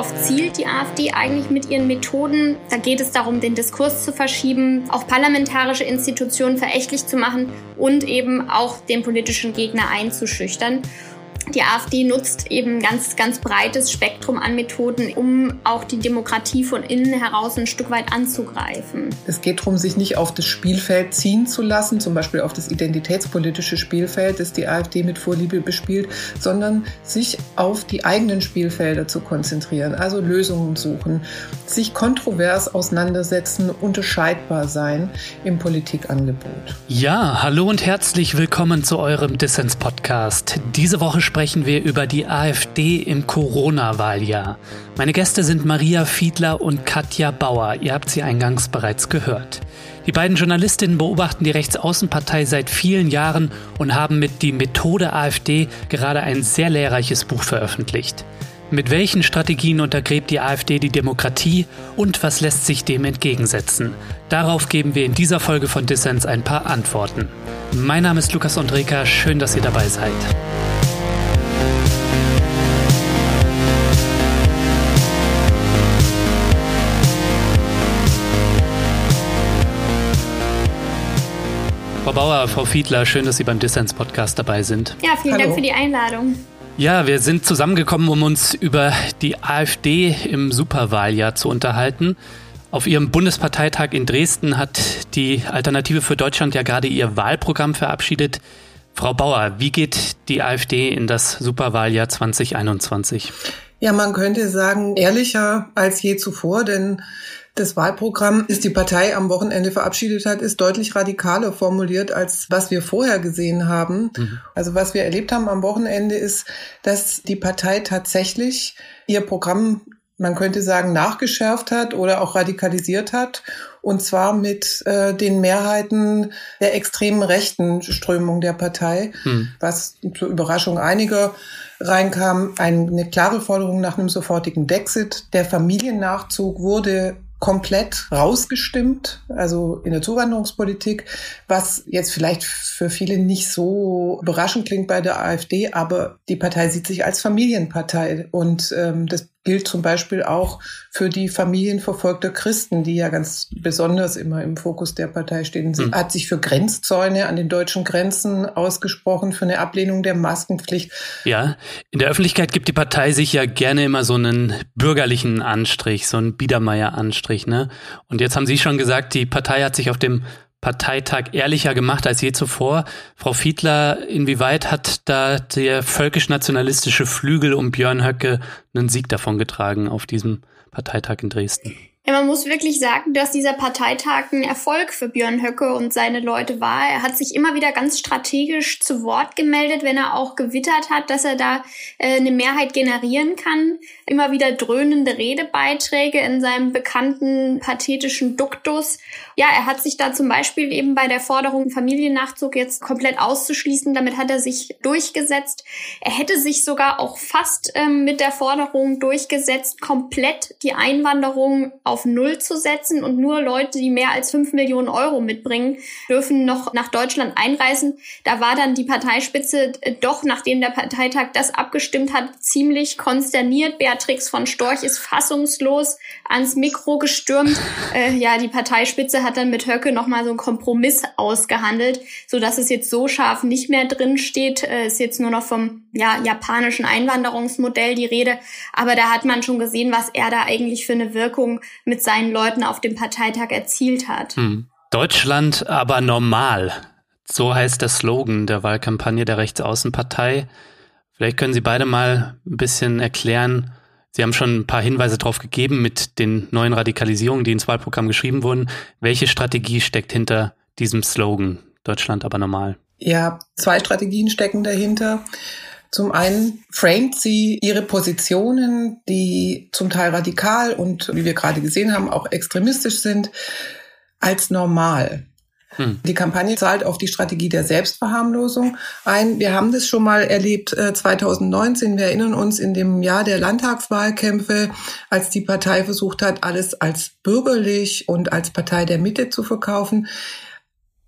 Darauf zielt die AfD eigentlich mit ihren Methoden. Da geht es darum, den Diskurs zu verschieben, auch parlamentarische Institutionen verächtlich zu machen und eben auch den politischen Gegner einzuschüchtern. Die AfD nutzt eben ganz, ganz breites Spektrum an Methoden, um auch die Demokratie von innen heraus ein Stück weit anzugreifen. Es geht darum, sich nicht auf das Spielfeld ziehen zu lassen, zum Beispiel auf das identitätspolitische Spielfeld, das die AfD mit Vorliebe bespielt, sondern sich auf die eigenen Spielfelder zu konzentrieren, also Lösungen suchen, sich kontrovers auseinandersetzen, unterscheidbar sein im Politikangebot. Ja, hallo und herzlich willkommen zu eurem Dissens-Podcast. Diese Woche sprechen sprechen wir über die AfD im Corona-Wahljahr. Meine Gäste sind Maria Fiedler und Katja Bauer. Ihr habt sie eingangs bereits gehört. Die beiden Journalistinnen beobachten die Rechtsaußenpartei seit vielen Jahren und haben mit Die Methode AfD gerade ein sehr lehrreiches Buch veröffentlicht. Mit welchen Strategien untergräbt die AfD die Demokratie und was lässt sich dem entgegensetzen? Darauf geben wir in dieser Folge von Dissens ein paar Antworten. Mein Name ist Lukas Andreka, schön, dass ihr dabei seid. Frau Bauer, Frau Fiedler, schön, dass Sie beim Dissens-Podcast dabei sind. Ja, vielen Hallo. Dank für die Einladung. Ja, wir sind zusammengekommen, um uns über die AfD im Superwahljahr zu unterhalten. Auf ihrem Bundesparteitag in Dresden hat die Alternative für Deutschland ja gerade ihr Wahlprogramm verabschiedet. Frau Bauer, wie geht die AfD in das Superwahljahr 2021? Ja, man könnte sagen, ehrlicher als je zuvor, denn das Wahlprogramm, das die Partei am Wochenende verabschiedet hat, ist deutlich radikaler formuliert, als was wir vorher gesehen haben. Mhm. Also was wir erlebt haben am Wochenende ist, dass die Partei tatsächlich ihr Programm man könnte sagen, nachgeschärft hat oder auch radikalisiert hat. Und zwar mit äh, den Mehrheiten der extremen rechten Strömung der Partei, hm. was zur Überraschung einiger reinkam. Eine klare Forderung nach einem sofortigen Dexit. Der Familiennachzug wurde komplett rausgestimmt, also in der Zuwanderungspolitik, was jetzt vielleicht für viele nicht so überraschend klingt bei der AfD, aber die Partei sieht sich als Familienpartei. Und ähm, das gilt zum Beispiel auch für die Familien verfolgter Christen, die ja ganz besonders immer im Fokus der Partei stehen. Sie hm. hat sich für Grenzzäune an den deutschen Grenzen ausgesprochen, für eine Ablehnung der Maskenpflicht. Ja, in der Öffentlichkeit gibt die Partei sich ja gerne immer so einen bürgerlichen Anstrich, so einen Biedermeier-Anstrich. Ne? Und jetzt haben Sie schon gesagt, die Partei hat sich auf dem Parteitag ehrlicher gemacht als je zuvor. Frau Fiedler, inwieweit hat da der völkisch-nationalistische Flügel um Björn Höcke einen Sieg davongetragen auf diesem Parteitag in Dresden? Ja, man muss wirklich sagen, dass dieser Parteitag ein Erfolg für Björn Höcke und seine Leute war. Er hat sich immer wieder ganz strategisch zu Wort gemeldet, wenn er auch gewittert hat, dass er da äh, eine Mehrheit generieren kann. Immer wieder dröhnende Redebeiträge in seinem bekannten pathetischen Duktus. Ja, er hat sich da zum Beispiel eben bei der Forderung Familiennachzug jetzt komplett auszuschließen. Damit hat er sich durchgesetzt. Er hätte sich sogar auch fast ähm, mit der Forderung durchgesetzt, komplett die Einwanderung auf Null zu setzen und nur Leute, die mehr als fünf Millionen Euro mitbringen, dürfen noch nach Deutschland einreisen. Da war dann die Parteispitze äh, doch, nachdem der Parteitag das abgestimmt hat, ziemlich konsterniert. Beatrix von Storch ist fassungslos ans Mikro gestürmt. Äh, ja, die Parteispitze hat dann mit Höcke nochmal so einen Kompromiss ausgehandelt, so dass es jetzt so scharf nicht mehr drin steht. Äh, ist jetzt nur noch vom ja, japanischen Einwanderungsmodell die Rede. Aber da hat man schon gesehen, was er da eigentlich für eine Wirkung mit seinen Leuten auf dem Parteitag erzielt hat. Hm. Deutschland aber normal. So heißt der Slogan der Wahlkampagne der Rechtsaußenpartei. Vielleicht können Sie beide mal ein bisschen erklären. Sie haben schon ein paar Hinweise darauf gegeben mit den neuen Radikalisierungen, die ins Wahlprogramm geschrieben wurden. Welche Strategie steckt hinter diesem Slogan Deutschland aber normal? Ja, zwei Strategien stecken dahinter. Zum einen framet sie ihre Positionen, die zum Teil radikal und, wie wir gerade gesehen haben, auch extremistisch sind, als normal. Hm. Die Kampagne zahlt auf die Strategie der Selbstverharmlosung ein. Wir haben das schon mal erlebt 2019. Äh, wir erinnern uns in dem Jahr der Landtagswahlkämpfe, als die Partei versucht hat, alles als bürgerlich und als Partei der Mitte zu verkaufen.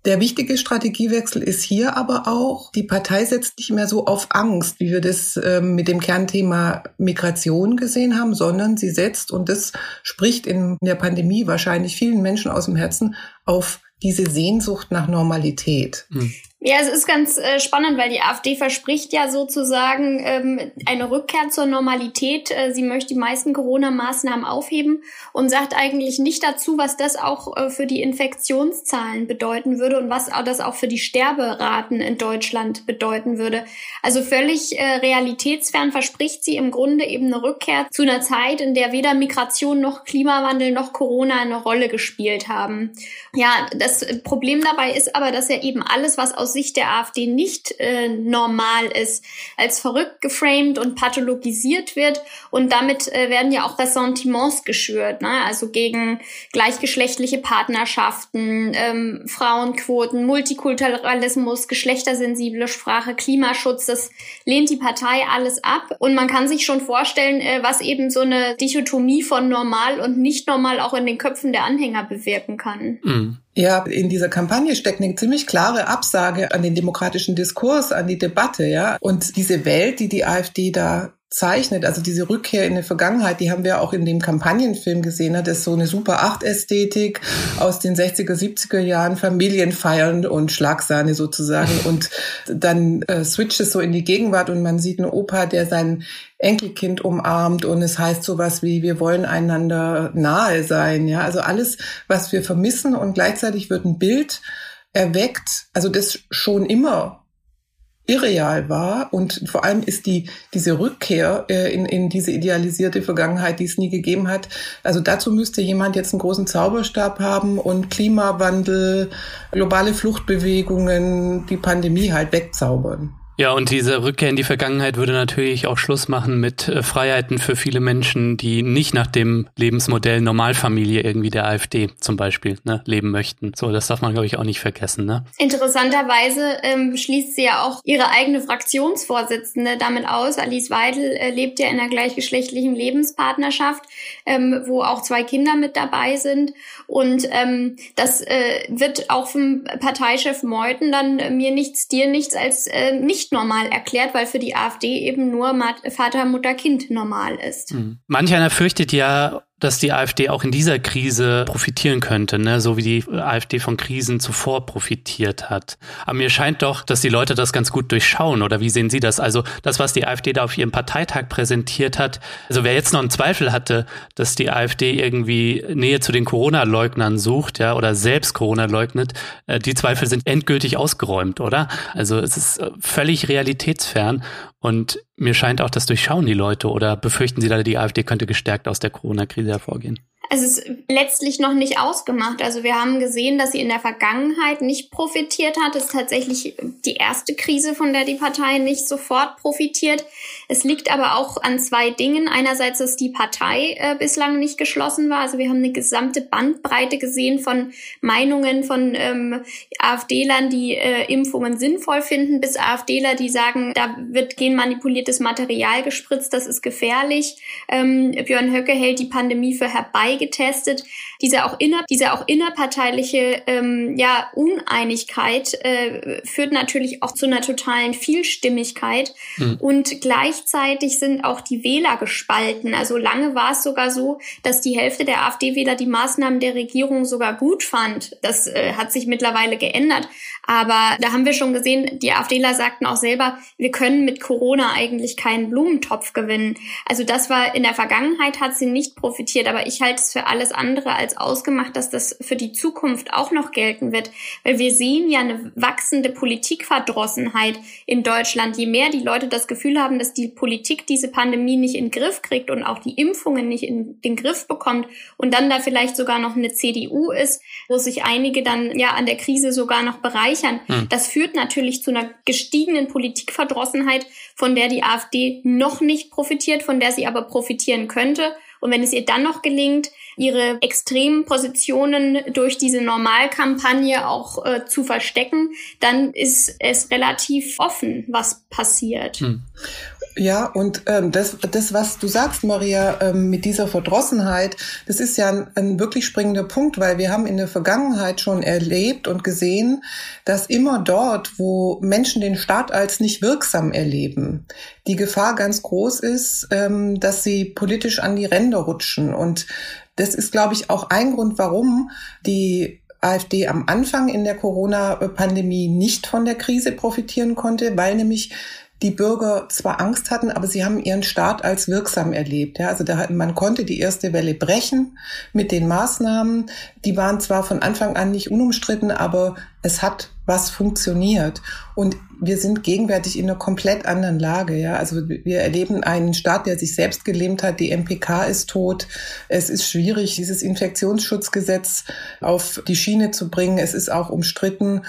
Der wichtige Strategiewechsel ist hier aber auch, die Partei setzt nicht mehr so auf Angst, wie wir das ähm, mit dem Kernthema Migration gesehen haben, sondern sie setzt, und das spricht in der Pandemie wahrscheinlich vielen Menschen aus dem Herzen, auf diese Sehnsucht nach Normalität. Mhm. Ja, es ist ganz äh, spannend, weil die AfD verspricht ja sozusagen ähm, eine Rückkehr zur Normalität. Äh, sie möchte die meisten Corona-Maßnahmen aufheben und sagt eigentlich nicht dazu, was das auch äh, für die Infektionszahlen bedeuten würde und was das auch für die Sterberaten in Deutschland bedeuten würde. Also völlig äh, realitätsfern verspricht sie im Grunde eben eine Rückkehr zu einer Zeit, in der weder Migration noch Klimawandel noch Corona eine Rolle gespielt haben. Ja, das Problem dabei ist aber, dass ja eben alles, was aus Sicht der AfD nicht äh, normal ist, als verrückt geframed und pathologisiert wird. Und damit äh, werden ja auch Ressentiments geschürt, ne? also gegen gleichgeschlechtliche Partnerschaften, ähm, Frauenquoten, Multikulturalismus, geschlechtersensible Sprache, Klimaschutz. Das lehnt die Partei alles ab. Und man kann sich schon vorstellen, äh, was eben so eine Dichotomie von normal und nicht normal auch in den Köpfen der Anhänger bewirken kann. Mhm. Ja, in dieser Kampagne steckt eine ziemlich klare Absage an den demokratischen Diskurs, an die Debatte, ja. Und diese Welt, die die AfD da zeichnet, also diese Rückkehr in die Vergangenheit, die haben wir auch in dem Kampagnenfilm gesehen, das ist so eine Super 8 Ästhetik aus den 60er, 70er Jahren, Familienfeiern und Schlagsahne sozusagen. Und dann äh, switcht es so in die Gegenwart und man sieht einen Opa, der sein Enkelkind umarmt und es heißt sowas wie, wir wollen einander nahe sein, ja, also alles, was wir vermissen und gleichzeitig wird ein Bild erweckt, also das schon immer irreal war und vor allem ist die diese Rückkehr äh, in, in diese idealisierte Vergangenheit, die es nie gegeben hat. Also dazu müsste jemand jetzt einen großen Zauberstab haben und Klimawandel, globale Fluchtbewegungen, die Pandemie halt wegzaubern. Ja, und diese Rückkehr in die Vergangenheit würde natürlich auch Schluss machen mit äh, Freiheiten für viele Menschen, die nicht nach dem Lebensmodell Normalfamilie irgendwie der AfD zum Beispiel ne, leben möchten. So, das darf man, glaube ich, auch nicht vergessen. Ne? Interessanterweise ähm, schließt sie ja auch ihre eigene Fraktionsvorsitzende damit aus. Alice Weidel äh, lebt ja in einer gleichgeschlechtlichen Lebenspartnerschaft, ähm, wo auch zwei Kinder mit dabei sind. Und ähm, das äh, wird auch vom Parteichef Meuthen dann äh, mir nichts, dir nichts als äh, nicht nicht normal erklärt, weil für die AfD eben nur Vater, Mutter, Kind normal ist. Mhm. Manch einer fürchtet ja, dass die AfD auch in dieser Krise profitieren könnte, ne? so wie die AfD von Krisen zuvor profitiert hat. Aber mir scheint doch, dass die Leute das ganz gut durchschauen. Oder wie sehen Sie das? Also das, was die AfD da auf ihrem Parteitag präsentiert hat. Also wer jetzt noch einen Zweifel hatte, dass die AfD irgendwie Nähe zu den Corona-Leugnern sucht, ja, oder selbst Corona leugnet, äh, die Zweifel sind endgültig ausgeräumt, oder? Also es ist äh, völlig realitätsfern. Und mir scheint auch, das durchschauen die Leute oder befürchten sie da, die AfD könnte gestärkt aus der Corona-Krise hervorgehen? Es ist letztlich noch nicht ausgemacht. Also wir haben gesehen, dass sie in der Vergangenheit nicht profitiert hat. Es ist tatsächlich die erste Krise, von der die Partei nicht sofort profitiert. Es liegt aber auch an zwei Dingen. Einerseits, dass die Partei äh, bislang nicht geschlossen war. Also wir haben eine gesamte Bandbreite gesehen von Meinungen von ähm, AfDlern, die äh, Impfungen sinnvoll finden, bis AfDler, die sagen, da wird genmanipuliertes Material gespritzt, das ist gefährlich. Ähm, Björn Höcke hält die Pandemie für herbeigetestet. Diese auch, inner, diese auch innerparteiliche ähm, ja, Uneinigkeit äh, führt natürlich auch zu einer totalen Vielstimmigkeit. Mhm. Und gleichzeitig sind auch die Wähler gespalten. Also lange war es sogar so, dass die Hälfte der AfD-Wähler die Maßnahmen der Regierung sogar gut fand. Das äh, hat sich mittlerweile geändert. Aber da haben wir schon gesehen, die AfDler sagten auch selber, wir können mit Corona eigentlich keinen Blumentopf gewinnen. Also das war in der Vergangenheit hat sie nicht profitiert, aber ich halte es für alles andere als ausgemacht, dass das für die Zukunft auch noch gelten wird, weil wir sehen ja eine wachsende Politikverdrossenheit in Deutschland. Je mehr die Leute das Gefühl haben, dass die Politik diese Pandemie nicht in den Griff kriegt und auch die Impfungen nicht in den Griff bekommt und dann da vielleicht sogar noch eine CDU ist, wo sich einige dann ja an der Krise sogar noch bereichern bereichern. Hm. Das führt natürlich zu einer gestiegenen Politikverdrossenheit, von der die AfD noch nicht profitiert, von der sie aber profitieren könnte. Und wenn es ihr dann noch gelingt, ihre extremen Positionen durch diese Normalkampagne auch äh, zu verstecken, dann ist es relativ offen, was passiert. Hm. Ja, und ähm, das, das, was du sagst, Maria, ähm, mit dieser Verdrossenheit, das ist ja ein, ein wirklich springender Punkt, weil wir haben in der Vergangenheit schon erlebt und gesehen, dass immer dort, wo Menschen den Staat als nicht wirksam erleben, die Gefahr ganz groß ist, ähm, dass sie politisch an die Ränder rutschen. Und das ist, glaube ich, auch ein Grund, warum die AfD am Anfang in der Corona-Pandemie nicht von der Krise profitieren konnte, weil nämlich die Bürger zwar Angst hatten, aber sie haben ihren Staat als wirksam erlebt. Ja, also da, man konnte die erste Welle brechen mit den Maßnahmen. Die waren zwar von Anfang an nicht unumstritten, aber es hat was funktioniert. Und wir sind gegenwärtig in einer komplett anderen Lage. Ja, also wir erleben einen Staat, der sich selbst gelähmt hat. Die MPK ist tot. Es ist schwierig, dieses Infektionsschutzgesetz auf die Schiene zu bringen. Es ist auch umstritten.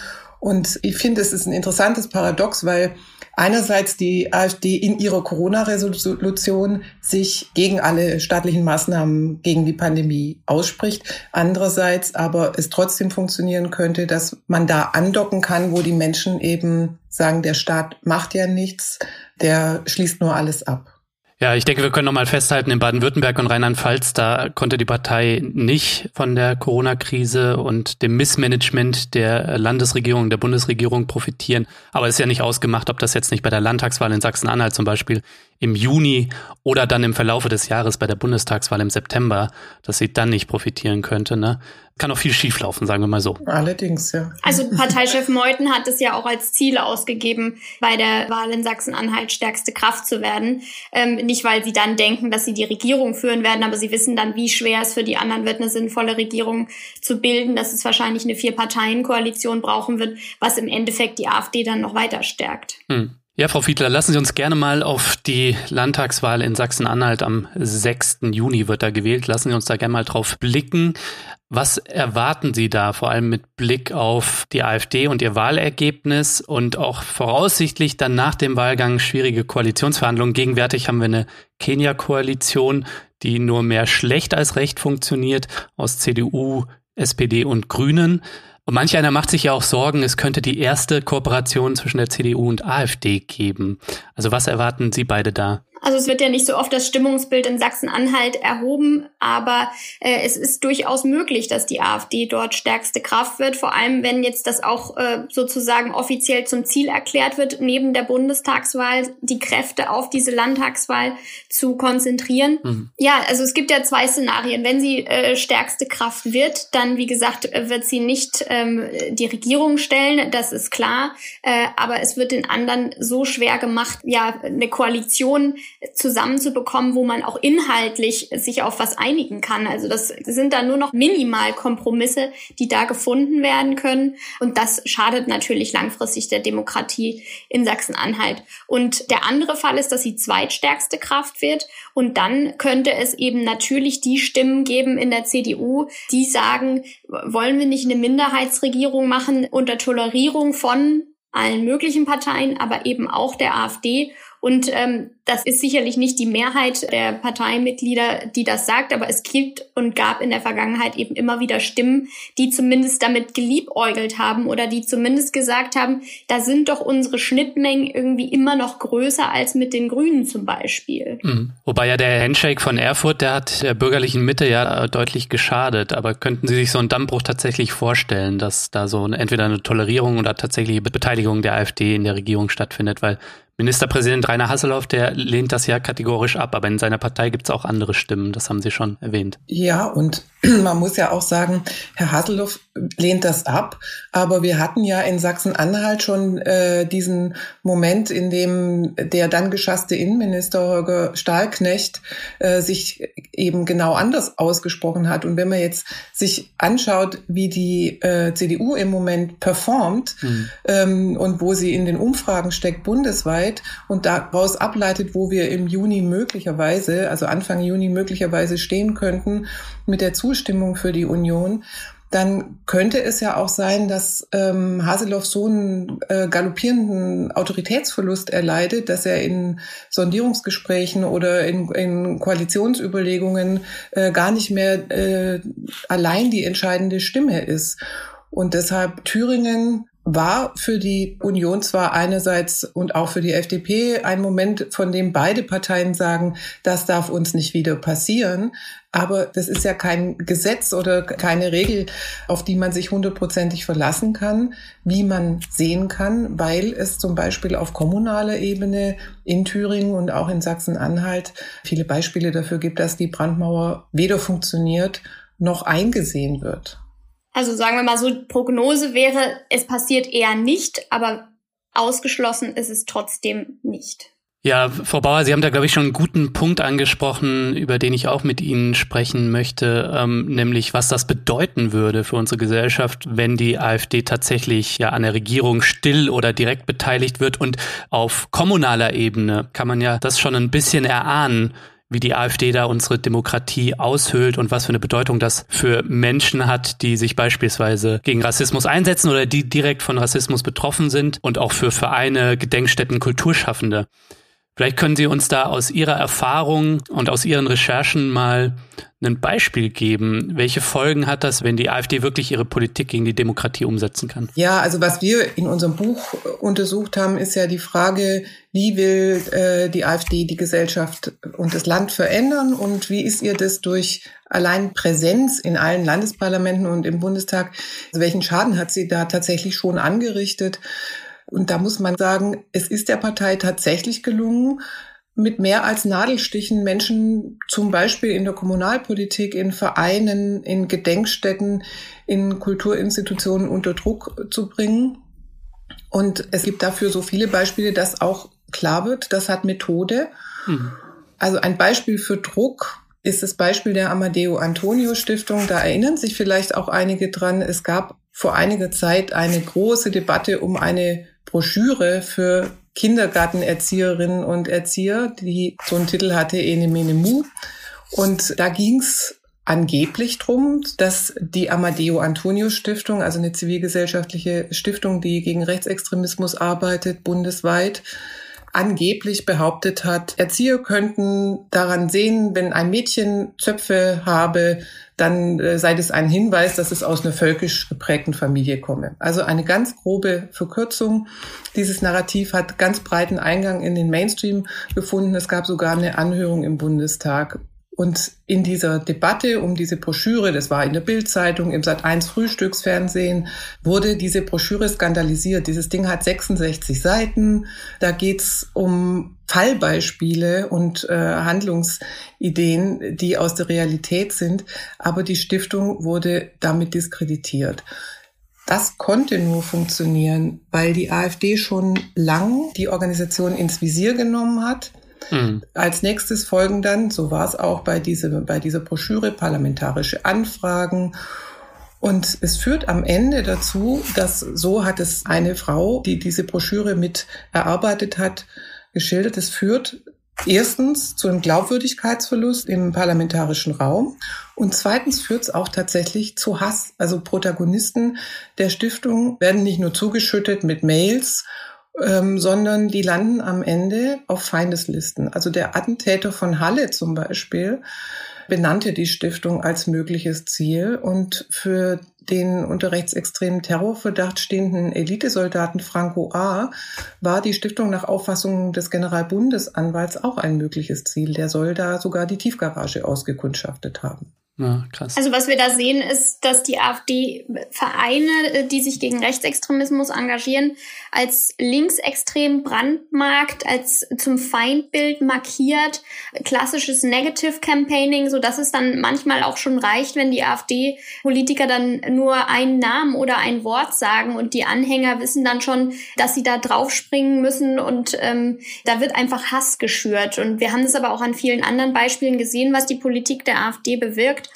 Und ich finde, es ist ein interessantes Paradox, weil einerseits die AfD in ihrer Corona-Resolution sich gegen alle staatlichen Maßnahmen gegen die Pandemie ausspricht, andererseits aber es trotzdem funktionieren könnte, dass man da andocken kann, wo die Menschen eben sagen, der Staat macht ja nichts, der schließt nur alles ab. Ja, ich denke, wir können nochmal festhalten, in Baden-Württemberg und Rheinland-Pfalz, da konnte die Partei nicht von der Corona-Krise und dem Missmanagement der Landesregierung, der Bundesregierung profitieren. Aber es ist ja nicht ausgemacht, ob das jetzt nicht bei der Landtagswahl in Sachsen-Anhalt zum Beispiel im Juni oder dann im Verlaufe des Jahres bei der Bundestagswahl im September, dass sie dann nicht profitieren könnte. Ne? Kann auch viel schieflaufen, sagen wir mal so. Allerdings, ja. Also Parteichef Meuthen hat es ja auch als Ziel ausgegeben, bei der Wahl in Sachsen-Anhalt stärkste Kraft zu werden. Ähm, nicht, weil sie dann denken, dass sie die Regierung führen werden, aber sie wissen dann, wie schwer es für die anderen wird, eine sinnvolle Regierung zu bilden, dass es wahrscheinlich eine Vier-Parteien-Koalition brauchen wird, was im Endeffekt die AfD dann noch weiter stärkt. Hm. Ja, Frau Fiedler, lassen Sie uns gerne mal auf die Landtagswahl in Sachsen-Anhalt am 6. Juni wird da gewählt. Lassen Sie uns da gerne mal drauf blicken. Was erwarten Sie da, vor allem mit Blick auf die AfD und ihr Wahlergebnis und auch voraussichtlich dann nach dem Wahlgang schwierige Koalitionsverhandlungen? Gegenwärtig haben wir eine Kenia-Koalition, die nur mehr schlecht als recht funktioniert, aus CDU, SPD und Grünen. Und manch einer macht sich ja auch Sorgen, es könnte die erste Kooperation zwischen der CDU und AfD geben. Also was erwarten Sie beide da? Also es wird ja nicht so oft das Stimmungsbild in Sachsen-Anhalt erhoben, aber äh, es ist durchaus möglich, dass die AfD dort stärkste Kraft wird, vor allem wenn jetzt das auch äh, sozusagen offiziell zum Ziel erklärt wird, neben der Bundestagswahl die Kräfte auf diese Landtagswahl zu konzentrieren. Mhm. Ja, also es gibt ja zwei Szenarien. Wenn sie äh, stärkste Kraft wird, dann wie gesagt wird sie nicht ähm, die Regierung stellen, das ist klar, äh, aber es wird den anderen so schwer gemacht, ja eine Koalition zusammenzubekommen, wo man auch inhaltlich sich auf was einigen kann. Also das sind dann nur noch minimal Kompromisse, die da gefunden werden können. Und das schadet natürlich langfristig der Demokratie in Sachsen-Anhalt. Und der andere Fall ist, dass sie zweitstärkste Kraft wird. Und dann könnte es eben natürlich die Stimmen geben in der CDU, die sagen, wollen wir nicht eine Minderheitsregierung machen unter Tolerierung von allen möglichen Parteien, aber eben auch der AfD. Und ähm, das ist sicherlich nicht die Mehrheit der Parteimitglieder, die das sagt, aber es gibt und gab in der Vergangenheit eben immer wieder Stimmen, die zumindest damit geliebäugelt haben oder die zumindest gesagt haben, da sind doch unsere Schnittmengen irgendwie immer noch größer als mit den Grünen zum Beispiel. Mhm. Wobei ja der Handshake von Erfurt, der hat der bürgerlichen Mitte ja deutlich geschadet. Aber könnten Sie sich so einen Dammbruch tatsächlich vorstellen, dass da so entweder eine Tolerierung oder tatsächliche Beteiligung der AfD in der Regierung stattfindet? Weil Ministerpräsident Rainer Hasselhoff, der lehnt das ja kategorisch ab, aber in seiner Partei gibt es auch andere Stimmen, das haben Sie schon erwähnt. Ja, und man muss ja auch sagen, Herr Hasselhoff lehnt das ab, aber wir hatten ja in Sachsen-Anhalt schon äh, diesen Moment, in dem der dann geschasste Innenminister Holger Stahlknecht äh, sich eben genau anders ausgesprochen hat. Und wenn man jetzt sich anschaut, wie die äh, CDU im Moment performt mhm. ähm, und wo sie in den Umfragen steckt bundesweit und daraus ableitet, wo wir im Juni möglicherweise, also Anfang Juni möglicherweise stehen könnten mit der Zustimmung für die Union, dann könnte es ja auch sein, dass ähm, Haseloff so einen äh, galoppierenden Autoritätsverlust erleidet, dass er in Sondierungsgesprächen oder in, in Koalitionsüberlegungen äh, gar nicht mehr äh, allein die entscheidende Stimme ist. Und deshalb Thüringen war für die Union zwar einerseits und auch für die FDP ein Moment, von dem beide Parteien sagen, das darf uns nicht wieder passieren. Aber das ist ja kein Gesetz oder keine Regel, auf die man sich hundertprozentig verlassen kann, wie man sehen kann, weil es zum Beispiel auf kommunaler Ebene in Thüringen und auch in Sachsen-Anhalt viele Beispiele dafür gibt, dass die Brandmauer weder funktioniert noch eingesehen wird. Also sagen wir mal so, Prognose wäre, es passiert eher nicht, aber ausgeschlossen ist es trotzdem nicht. Ja, Frau Bauer, Sie haben da, glaube ich, schon einen guten Punkt angesprochen, über den ich auch mit Ihnen sprechen möchte, ähm, nämlich was das bedeuten würde für unsere Gesellschaft, wenn die AfD tatsächlich ja an der Regierung still oder direkt beteiligt wird. Und auf kommunaler Ebene kann man ja das schon ein bisschen erahnen, wie die AfD da unsere Demokratie aushöhlt und was für eine Bedeutung das für Menschen hat, die sich beispielsweise gegen Rassismus einsetzen oder die direkt von Rassismus betroffen sind und auch für Vereine, Gedenkstätten, Kulturschaffende. Vielleicht können Sie uns da aus Ihrer Erfahrung und aus Ihren Recherchen mal ein Beispiel geben. Welche Folgen hat das, wenn die AfD wirklich ihre Politik gegen die Demokratie umsetzen kann? Ja, also was wir in unserem Buch untersucht haben, ist ja die Frage, wie will äh, die AfD die Gesellschaft und das Land verändern und wie ist ihr das durch allein Präsenz in allen Landesparlamenten und im Bundestag, also welchen Schaden hat sie da tatsächlich schon angerichtet? Und da muss man sagen, es ist der Partei tatsächlich gelungen, mit mehr als Nadelstichen Menschen zum Beispiel in der Kommunalpolitik, in Vereinen, in Gedenkstätten, in Kulturinstitutionen unter Druck zu bringen. Und es gibt dafür so viele Beispiele, dass auch klar wird, das hat Methode. Mhm. Also ein Beispiel für Druck ist das Beispiel der Amadeo Antonio Stiftung. Da erinnern sich vielleicht auch einige dran. Es gab vor einiger Zeit eine große Debatte um eine Broschüre für Kindergartenerzieherinnen und Erzieher, die so einen Titel hatte, Ene Mene Mu. Und da ging's angeblich drum, dass die Amadeo Antonio Stiftung, also eine zivilgesellschaftliche Stiftung, die gegen Rechtsextremismus arbeitet, bundesweit, angeblich behauptet hat, Erzieher könnten daran sehen, wenn ein Mädchen Zöpfe habe, dann äh, sei das ein Hinweis, dass es aus einer völkisch geprägten Familie komme. Also eine ganz grobe Verkürzung. Dieses Narrativ hat ganz breiten Eingang in den Mainstream gefunden. Es gab sogar eine Anhörung im Bundestag und in dieser Debatte um diese Broschüre, das war in der Bildzeitung, im Sat1 Frühstücksfernsehen, wurde diese Broschüre skandalisiert. Dieses Ding hat 66 Seiten. Da geht's um Fallbeispiele und äh, Handlungsideen, die aus der Realität sind. Aber die Stiftung wurde damit diskreditiert. Das konnte nur funktionieren, weil die AfD schon lang die Organisation ins Visier genommen hat Mhm. Als nächstes folgen dann, so war es auch bei, diese, bei dieser Broschüre, parlamentarische Anfragen. Und es führt am Ende dazu, dass so hat es eine Frau, die diese Broschüre mit erarbeitet hat, geschildert. Es führt erstens zu einem Glaubwürdigkeitsverlust im parlamentarischen Raum und zweitens führt es auch tatsächlich zu Hass. Also Protagonisten der Stiftung werden nicht nur zugeschüttet mit Mails ähm, sondern die landen am Ende auf Feindeslisten. Also der Attentäter von Halle zum Beispiel benannte die Stiftung als mögliches Ziel und für den unter rechtsextremen Terrorverdacht stehenden Elitesoldaten Franco A. war die Stiftung nach Auffassung des Generalbundesanwalts auch ein mögliches Ziel. Der soll da sogar die Tiefgarage ausgekundschaftet haben. Ja, krass. Also was wir da sehen, ist, dass die AfD Vereine, äh, die sich gegen Rechtsextremismus engagieren, als linksextrem brandmarkt, als zum Feindbild markiert, klassisches Negative Campaigning, so dass es dann manchmal auch schon reicht, wenn die AfD-Politiker dann nur einen Namen oder ein Wort sagen und die Anhänger wissen dann schon, dass sie da draufspringen müssen und ähm, da wird einfach Hass geschürt. Und wir haben es aber auch an vielen anderen Beispielen gesehen, was die Politik der AfD bewirkt wirkt.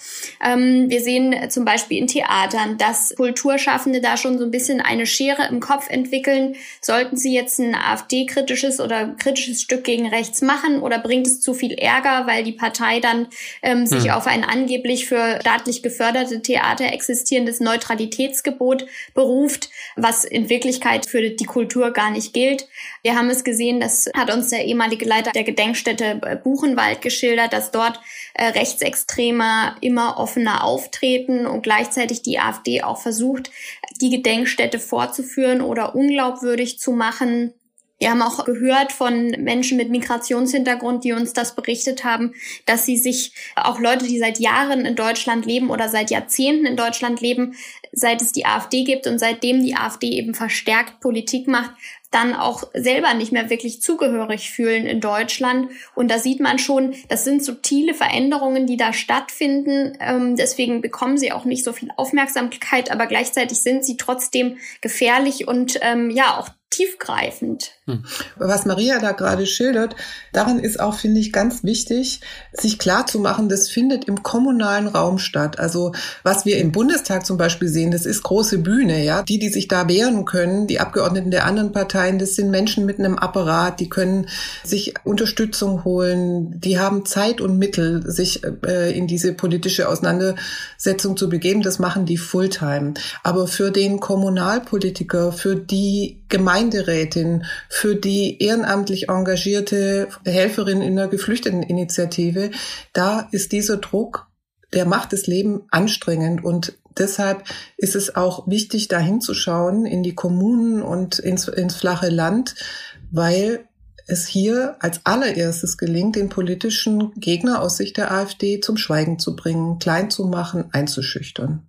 Ähm, wir sehen zum Beispiel in Theatern, dass Kulturschaffende da schon so ein bisschen eine Schere im Kopf entwickeln. Sollten sie jetzt ein AfD-kritisches oder kritisches Stück gegen rechts machen oder bringt es zu viel Ärger, weil die Partei dann ähm, sich hm. auf ein angeblich für staatlich geförderte Theater existierendes Neutralitätsgebot beruft, was in Wirklichkeit für die Kultur gar nicht gilt. Wir haben es gesehen, das hat uns der ehemalige Leiter der Gedenkstätte äh, Buchenwald geschildert, dass dort äh, Rechtsextreme immer offener auftreten und gleichzeitig die AfD auch versucht, die Gedenkstätte fortzuführen oder unglaubwürdig zu machen. Wir haben auch gehört von Menschen mit Migrationshintergrund, die uns das berichtet haben, dass sie sich, auch Leute, die seit Jahren in Deutschland leben oder seit Jahrzehnten in Deutschland leben, seit es die AfD gibt und seitdem die AfD eben verstärkt Politik macht, dann auch selber nicht mehr wirklich zugehörig fühlen in Deutschland. Und da sieht man schon, das sind subtile Veränderungen, die da stattfinden. Ähm, deswegen bekommen sie auch nicht so viel Aufmerksamkeit, aber gleichzeitig sind sie trotzdem gefährlich und ähm, ja auch tiefgreifend. Hm. Was Maria da gerade schildert, daran ist auch, finde ich, ganz wichtig, sich klar zu machen, das findet im kommunalen Raum statt. Also was wir im Bundestag zum Beispiel sehen, das ist große Bühne, ja. Die, die sich da wehren können, die Abgeordneten der anderen Parteien, das sind Menschen mit einem Apparat, die können sich Unterstützung holen, die haben Zeit und Mittel, sich äh, in diese politische Auseinandersetzung zu begeben. Das machen die Fulltime. Aber für den Kommunalpolitiker, für die Gemeinderätin, für die ehrenamtlich engagierte Helferin in der Geflüchteteninitiative, da ist dieser Druck, der macht das Leben anstrengend und deshalb ist es auch wichtig, da hinzuschauen in die Kommunen und ins, ins flache Land, weil es hier als allererstes gelingt, den politischen Gegner aus Sicht der AfD zum Schweigen zu bringen, klein zu machen, einzuschüchtern.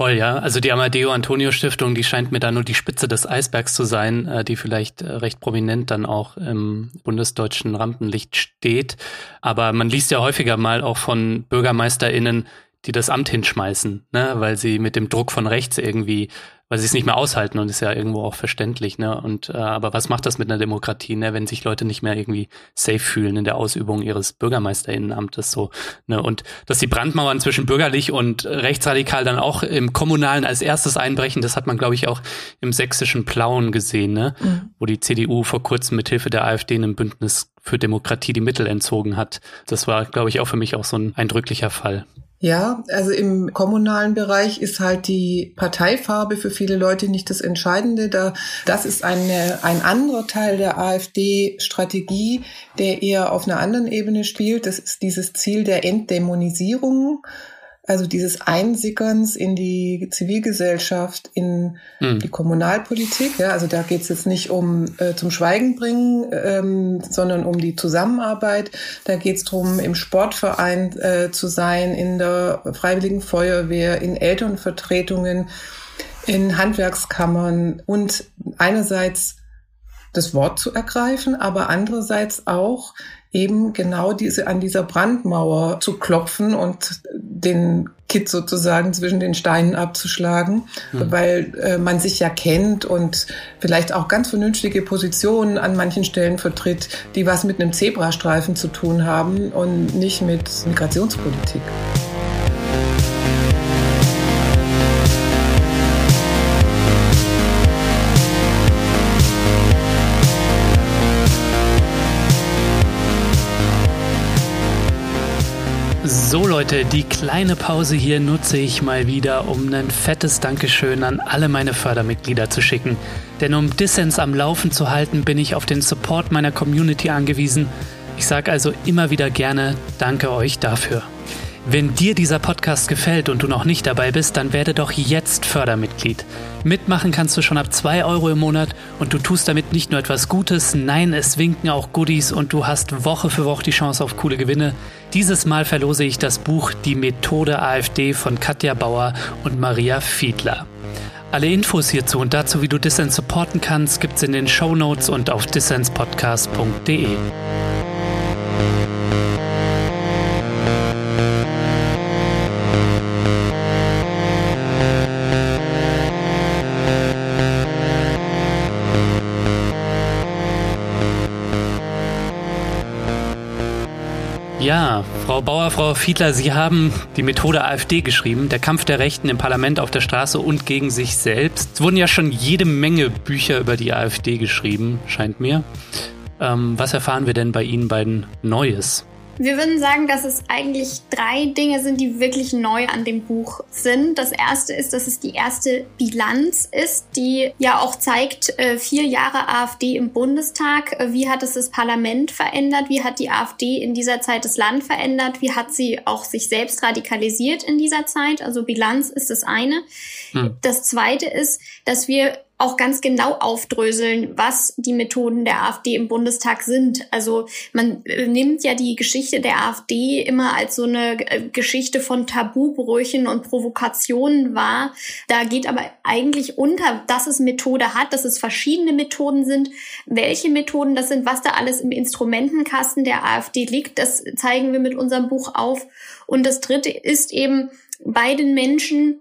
Voll, ja. Also die Amadeo Antonio Stiftung, die scheint mir da nur die Spitze des Eisbergs zu sein, äh, die vielleicht äh, recht prominent dann auch im bundesdeutschen Rampenlicht steht. Aber man liest ja häufiger mal auch von BürgermeisterInnen, die das Amt hinschmeißen, ne, weil sie mit dem Druck von rechts irgendwie weil sie es nicht mehr aushalten und ist ja irgendwo auch verständlich, ne? Und äh, aber was macht das mit einer Demokratie, ne, wenn sich Leute nicht mehr irgendwie safe fühlen in der Ausübung ihres Bürgermeisterinnenamtes so, ne? Und dass die Brandmauern zwischen bürgerlich und rechtsradikal dann auch im Kommunalen als erstes einbrechen, das hat man, glaube ich, auch im sächsischen Plauen gesehen, ne? Mhm. Wo die CDU vor kurzem mit Hilfe der AfD einem Bündnis für Demokratie die Mittel entzogen hat. Das war, glaube ich, auch für mich auch so ein eindrücklicher Fall. Ja, also im kommunalen Bereich ist halt die Parteifarbe für viele Leute nicht das Entscheidende. Da, das ist eine, ein anderer Teil der AfD-Strategie, der eher auf einer anderen Ebene spielt. Das ist dieses Ziel der Entdämonisierung. Also dieses Einsickerns in die Zivilgesellschaft, in mhm. die Kommunalpolitik. Ja, also da geht es jetzt nicht um äh, zum Schweigen bringen, ähm, sondern um die Zusammenarbeit. Da geht es darum, im Sportverein äh, zu sein, in der Freiwilligen Feuerwehr, in Elternvertretungen, in Handwerkskammern und einerseits das Wort zu ergreifen, aber andererseits auch eben genau diese an dieser Brandmauer zu klopfen und den Kit sozusagen zwischen den Steinen abzuschlagen, hm. weil äh, man sich ja kennt und vielleicht auch ganz vernünftige Positionen an manchen Stellen vertritt, die was mit einem Zebrastreifen zu tun haben und nicht mit Migrationspolitik. Leute, die kleine Pause hier nutze ich mal wieder, um ein fettes Dankeschön an alle meine Fördermitglieder zu schicken. Denn um Dissens am Laufen zu halten, bin ich auf den Support meiner Community angewiesen. Ich sage also immer wieder gerne Danke euch dafür. Wenn dir dieser Podcast gefällt und du noch nicht dabei bist, dann werde doch jetzt Fördermitglied. Mitmachen kannst du schon ab 2 Euro im Monat und du tust damit nicht nur etwas Gutes, nein, es winken auch Goodies und du hast Woche für Woche die Chance auf coole Gewinne. Dieses Mal verlose ich das Buch Die Methode AfD von Katja Bauer und Maria Fiedler. Alle Infos hierzu und dazu, wie du Dissens supporten kannst, gibt's in den Show Notes und auf dissenspodcast.de. Frau Bauer, Frau Fiedler, Sie haben die Methode AfD geschrieben, der Kampf der Rechten im Parlament, auf der Straße und gegen sich selbst. Es wurden ja schon jede Menge Bücher über die AfD geschrieben, scheint mir. Ähm, was erfahren wir denn bei Ihnen beiden Neues? Wir würden sagen, dass es eigentlich drei Dinge sind, die wirklich neu an dem Buch sind. Das erste ist, dass es die erste Bilanz ist, die ja auch zeigt, äh, vier Jahre AfD im Bundestag. Äh, wie hat es das Parlament verändert? Wie hat die AfD in dieser Zeit das Land verändert? Wie hat sie auch sich selbst radikalisiert in dieser Zeit? Also Bilanz ist das eine. Hm. Das zweite ist, dass wir auch ganz genau aufdröseln, was die Methoden der AfD im Bundestag sind. Also man äh, nimmt ja die Geschichte der AfD immer als so eine äh, Geschichte von Tabubrüchen und Provokationen wahr. Da geht aber eigentlich unter, dass es Methode hat, dass es verschiedene Methoden sind. Welche Methoden das sind, was da alles im Instrumentenkasten der AfD liegt, das zeigen wir mit unserem Buch auf. Und das dritte ist eben bei den Menschen,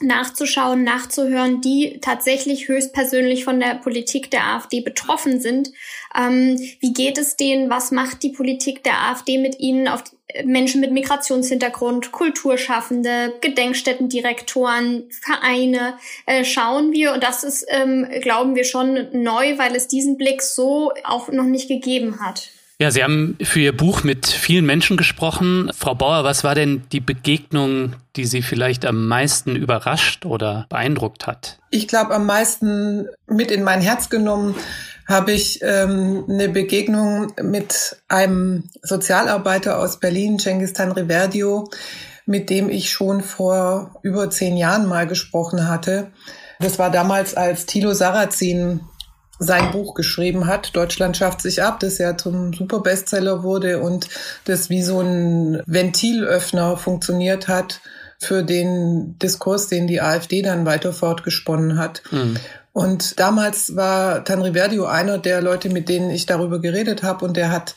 nachzuschauen, nachzuhören, die tatsächlich höchstpersönlich von der Politik der AfD betroffen sind. Ähm, wie geht es denen? Was macht die Politik der AfD mit ihnen? Auf Menschen mit Migrationshintergrund, Kulturschaffende, Gedenkstättendirektoren, Vereine äh, schauen wir. Und das ist, ähm, glauben wir, schon neu, weil es diesen Blick so auch noch nicht gegeben hat. Ja, Sie haben für Ihr Buch mit vielen Menschen gesprochen. Frau Bauer, was war denn die Begegnung, die Sie vielleicht am meisten überrascht oder beeindruckt hat? Ich glaube, am meisten mit in mein Herz genommen habe ich ähm, eine Begegnung mit einem Sozialarbeiter aus Berlin, Cengistan Riverdio, mit dem ich schon vor über zehn Jahren mal gesprochen hatte. Das war damals, als Thilo Sarrazin sein Buch geschrieben hat. Deutschland schafft sich ab, das ja zum Superbestseller wurde und das wie so ein Ventilöffner funktioniert hat für den Diskurs, den die AfD dann weiter fortgesponnen hat. Mhm. Und damals war Tanriverdio einer der Leute, mit denen ich darüber geredet habe und der hat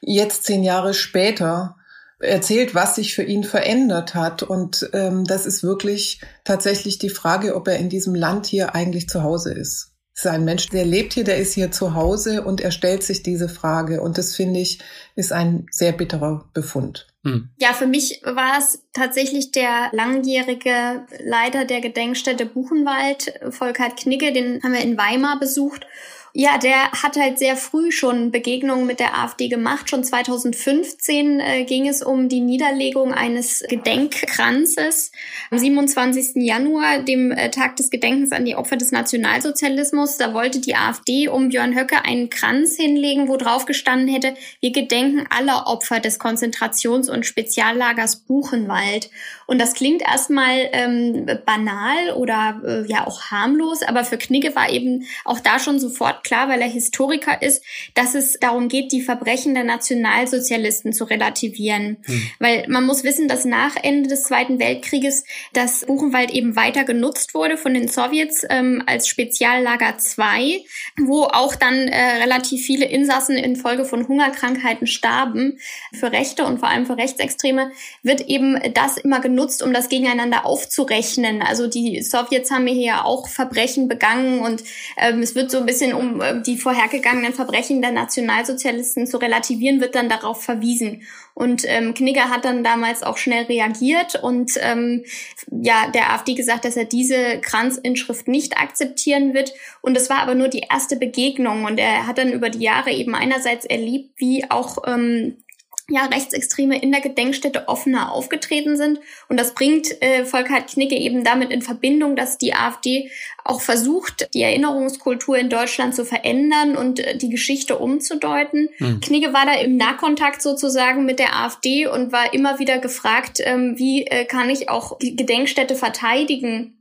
jetzt zehn Jahre später erzählt, was sich für ihn verändert hat. Und ähm, das ist wirklich tatsächlich die Frage, ob er in diesem Land hier eigentlich zu Hause ist ist ein Mensch, der lebt hier, der ist hier zu Hause und er stellt sich diese Frage. Und das finde ich, ist ein sehr bitterer Befund. Hm. Ja, für mich war es tatsächlich der langjährige Leiter der Gedenkstätte Buchenwald, Volkert Knigge, den haben wir in Weimar besucht. Ja, der hat halt sehr früh schon Begegnungen mit der AfD gemacht. Schon 2015 äh, ging es um die Niederlegung eines Gedenkkranzes. Am 27. Januar, dem äh, Tag des Gedenkens an die Opfer des Nationalsozialismus, da wollte die AfD um Björn Höcke einen Kranz hinlegen, wo drauf gestanden hätte, wir gedenken aller Opfer des Konzentrations- und Speziallagers Buchenwald. Und das klingt erstmal ähm, banal oder äh, ja auch harmlos, aber für Knigge war eben auch da schon sofort klar, weil er Historiker ist, dass es darum geht, die Verbrechen der Nationalsozialisten zu relativieren. Hm. Weil man muss wissen, dass nach Ende des Zweiten Weltkrieges das Buchenwald eben weiter genutzt wurde von den Sowjets ähm, als Speziallager 2, wo auch dann äh, relativ viele Insassen infolge von Hungerkrankheiten starben. Für Rechte und vor allem für Rechtsextreme wird eben das immer genutzt genutzt, um das gegeneinander aufzurechnen. Also die Sowjets haben hier ja auch Verbrechen begangen und ähm, es wird so ein bisschen, um äh, die vorhergegangenen Verbrechen der Nationalsozialisten zu relativieren, wird dann darauf verwiesen. Und ähm, Knigger hat dann damals auch schnell reagiert und ähm, ja der AfD gesagt, dass er diese Kranzinschrift nicht akzeptieren wird. Und es war aber nur die erste Begegnung und er hat dann über die Jahre eben einerseits erlebt, wie auch ähm, ja, Rechtsextreme in der Gedenkstätte offener aufgetreten sind. Und das bringt äh, Volkhard Knicke eben damit in Verbindung, dass die AfD auch versucht, die Erinnerungskultur in Deutschland zu verändern und äh, die Geschichte umzudeuten. Mhm. Knigge war da im Nahkontakt sozusagen mit der AfD und war immer wieder gefragt, ähm, wie äh, kann ich auch die Gedenkstätte verteidigen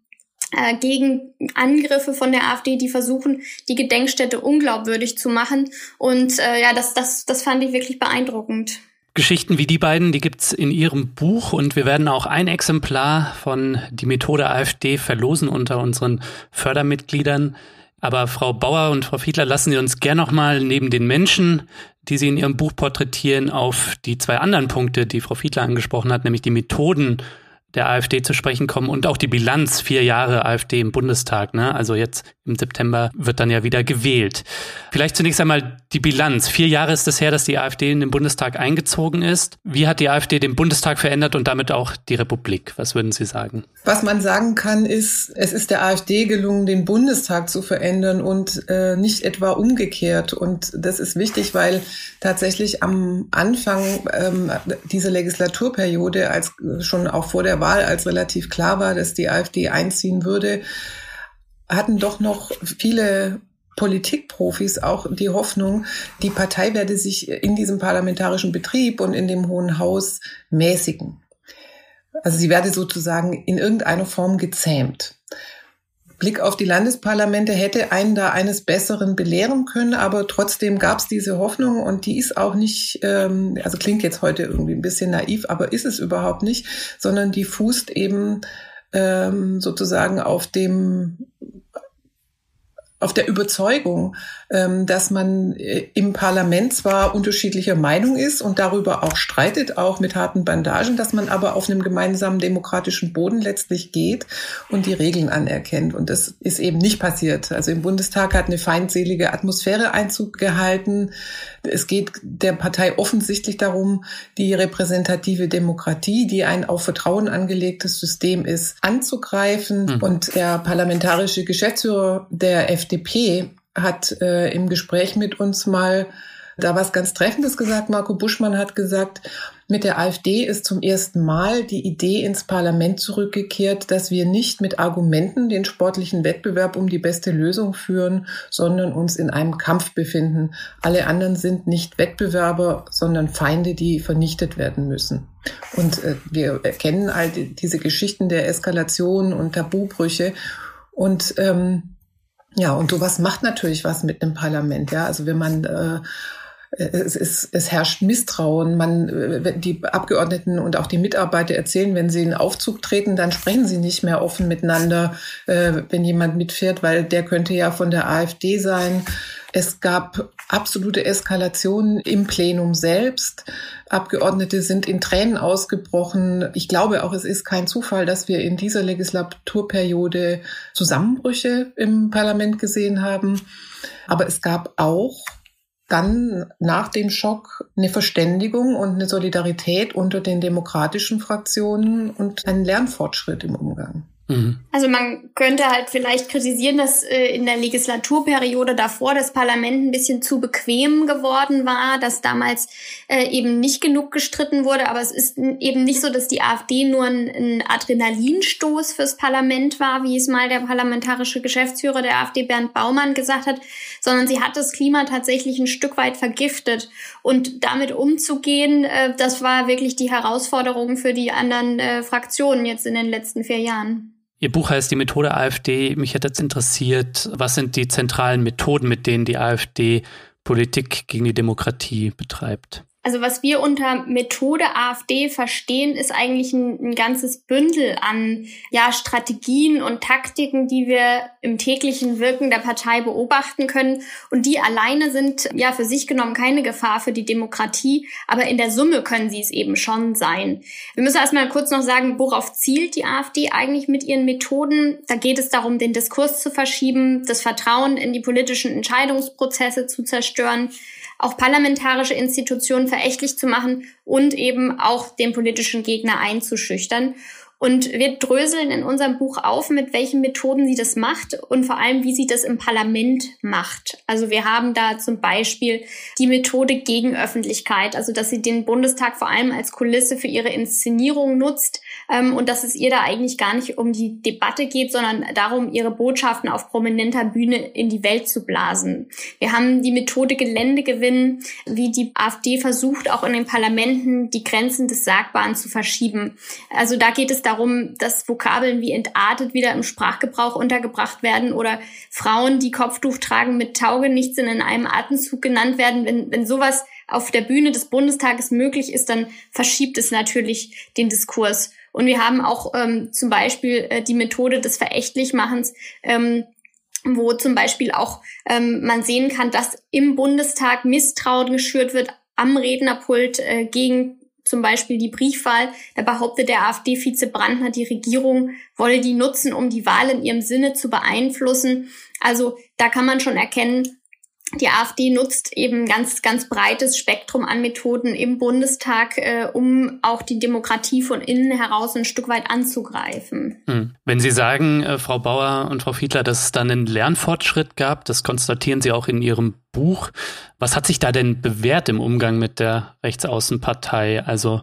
äh, gegen Angriffe von der AfD, die versuchen, die Gedenkstätte unglaubwürdig zu machen. Und äh, ja, das, das, das fand ich wirklich beeindruckend. Geschichten wie die beiden, die gibt's in Ihrem Buch und wir werden auch ein Exemplar von Die Methode AfD verlosen unter unseren Fördermitgliedern. Aber Frau Bauer und Frau Fiedler, lassen Sie uns gern nochmal neben den Menschen, die Sie in Ihrem Buch porträtieren, auf die zwei anderen Punkte, die Frau Fiedler angesprochen hat, nämlich die Methoden der AfD zu sprechen kommen und auch die Bilanz vier Jahre AfD im Bundestag. Ne? Also jetzt im September wird dann ja wieder gewählt. Vielleicht zunächst einmal die Bilanz. Vier Jahre ist es her, dass die AfD in den Bundestag eingezogen ist. Wie hat die AfD den Bundestag verändert und damit auch die Republik? Was würden Sie sagen? Was man sagen kann, ist, es ist der AfD gelungen, den Bundestag zu verändern und äh, nicht etwa umgekehrt. Und das ist wichtig, weil tatsächlich am Anfang ähm, dieser Legislaturperiode, als schon auch vor der Wahl, als relativ klar war, dass die AfD einziehen würde, hatten doch noch viele Politikprofis auch die Hoffnung, die Partei werde sich in diesem parlamentarischen Betrieb und in dem Hohen Haus mäßigen. Also sie werde sozusagen in irgendeiner Form gezähmt. Blick auf die Landesparlamente hätte einen da eines Besseren belehren können, aber trotzdem gab es diese Hoffnung und die ist auch nicht, ähm, also klingt jetzt heute irgendwie ein bisschen naiv, aber ist es überhaupt nicht, sondern die fußt eben ähm, sozusagen auf dem auf der Überzeugung, ähm, dass man äh, im Parlament zwar unterschiedlicher Meinung ist und darüber auch streitet, auch mit harten Bandagen, dass man aber auf einem gemeinsamen demokratischen Boden letztlich geht und die Regeln anerkennt. Und das ist eben nicht passiert. Also im Bundestag hat eine feindselige Atmosphäre Einzug gehalten. Es geht der Partei offensichtlich darum, die repräsentative Demokratie, die ein auf Vertrauen angelegtes System ist, anzugreifen. Mhm. Und der parlamentarische Geschäftsführer der FDP hat äh, im Gespräch mit uns mal da was ganz Treffendes gesagt. Marco Buschmann hat gesagt, mit der AfD ist zum ersten Mal die Idee ins Parlament zurückgekehrt, dass wir nicht mit Argumenten den sportlichen Wettbewerb um die beste Lösung führen, sondern uns in einem Kampf befinden. Alle anderen sind nicht Wettbewerber, sondern Feinde, die vernichtet werden müssen. Und äh, wir erkennen all die, diese Geschichten der Eskalation und Tabubrüche. Und ähm, ja, und sowas macht natürlich was mit einem Parlament. Ja, also wenn man äh, es, es, es herrscht Misstrauen. Man, äh, die Abgeordneten und auch die Mitarbeiter erzählen, wenn sie in Aufzug treten, dann sprechen sie nicht mehr offen miteinander, äh, wenn jemand mitfährt, weil der könnte ja von der AfD sein. Es gab absolute Eskalationen im Plenum selbst. Abgeordnete sind in Tränen ausgebrochen. Ich glaube auch, es ist kein Zufall, dass wir in dieser Legislaturperiode Zusammenbrüche im Parlament gesehen haben. Aber es gab auch dann nach dem Schock eine Verständigung und eine Solidarität unter den demokratischen Fraktionen und einen Lernfortschritt im Umgang. Mhm. Also man könnte halt vielleicht kritisieren, dass äh, in der Legislaturperiode davor das Parlament ein bisschen zu bequem geworden war, dass damals äh, eben nicht genug gestritten wurde. Aber es ist eben nicht so, dass die AfD nur ein, Adrenalinstoß fürs Parlament war, wie es mal der parlamentarische Geschäftsführer der AfD Bernd Baumann gesagt hat, sondern sie hat das Klima tatsächlich ein Stück weit vergiftet. Und damit umzugehen, äh, das war wirklich die Herausforderung für die anderen äh, Fraktionen jetzt in den letzten vier Jahren. Ihr Buch heißt Die Methode AfD. Mich hätte jetzt interessiert, was sind die zentralen Methoden, mit denen die AfD Politik gegen die Demokratie betreibt? Also was wir unter Methode AfD verstehen, ist eigentlich ein, ein, ganzes Bündel an ja, Strategien und Taktiken, die wir im täglichen Wirken der Partei beobachten können. Und die alleine sind ja für sich genommen keine Gefahr für die Demokratie, aber in der Summe können sie es eben schon sein. Wir müssen erstmal kurz noch sagen, worauf zielt die AfD eigentlich mit ihren Methoden? Da geht es darum, den Diskurs zu verschieben, das Vertrauen in die politischen Entscheidungsprozesse zu zerstören auch parlamentarische Institutionen verächtlich zu machen und eben auch den politischen Gegner einzuschüchtern. Und wir dröseln in unserem Buch auf, mit welchen Methoden sie das macht und vor allem, wie sie das im Parlament macht. Also wir haben da zum Beispiel die Methode gegen Öffentlichkeit, also dass sie den Bundestag vor allem als Kulisse für ihre Inszenierung nutzt ähm, und dass es ihr da eigentlich gar nicht um die Debatte geht, sondern darum, ihre Botschaften auf prominenter Bühne in die Welt zu blasen. Wir haben die Methode Geländegewinn, wie die AfD versucht, auch in den Parlamenten die Grenzen des Sagbaren zu verschieben. Also da geht es darum, dass Vokabeln wie entartet wieder im Sprachgebrauch untergebracht werden oder Frauen, die Kopftuch tragen, mit Taugenichtsen in einem Atemzug genannt werden. Wenn, wenn sowas auf der Bühne des Bundestages möglich ist, dann verschiebt es natürlich den Diskurs. Und wir haben auch ähm, zum Beispiel äh, die Methode des Verächtlichmachens, ähm, wo zum Beispiel auch ähm, man sehen kann, dass im Bundestag Misstrauen geschürt wird am Rednerpult äh, gegen zum Beispiel die Briefwahl. Da behauptet der AfD-Vize Brandner, die Regierung wolle die nutzen, um die Wahl in ihrem Sinne zu beeinflussen. Also da kann man schon erkennen, die AfD nutzt eben ganz, ganz breites Spektrum an Methoden im Bundestag, äh, um auch die Demokratie von innen heraus ein Stück weit anzugreifen. Hm. Wenn Sie sagen, äh, Frau Bauer und Frau Fiedler, dass es dann einen Lernfortschritt gab, das konstatieren Sie auch in Ihrem Buch. Was hat sich da denn bewährt im Umgang mit der Rechtsaußenpartei? Also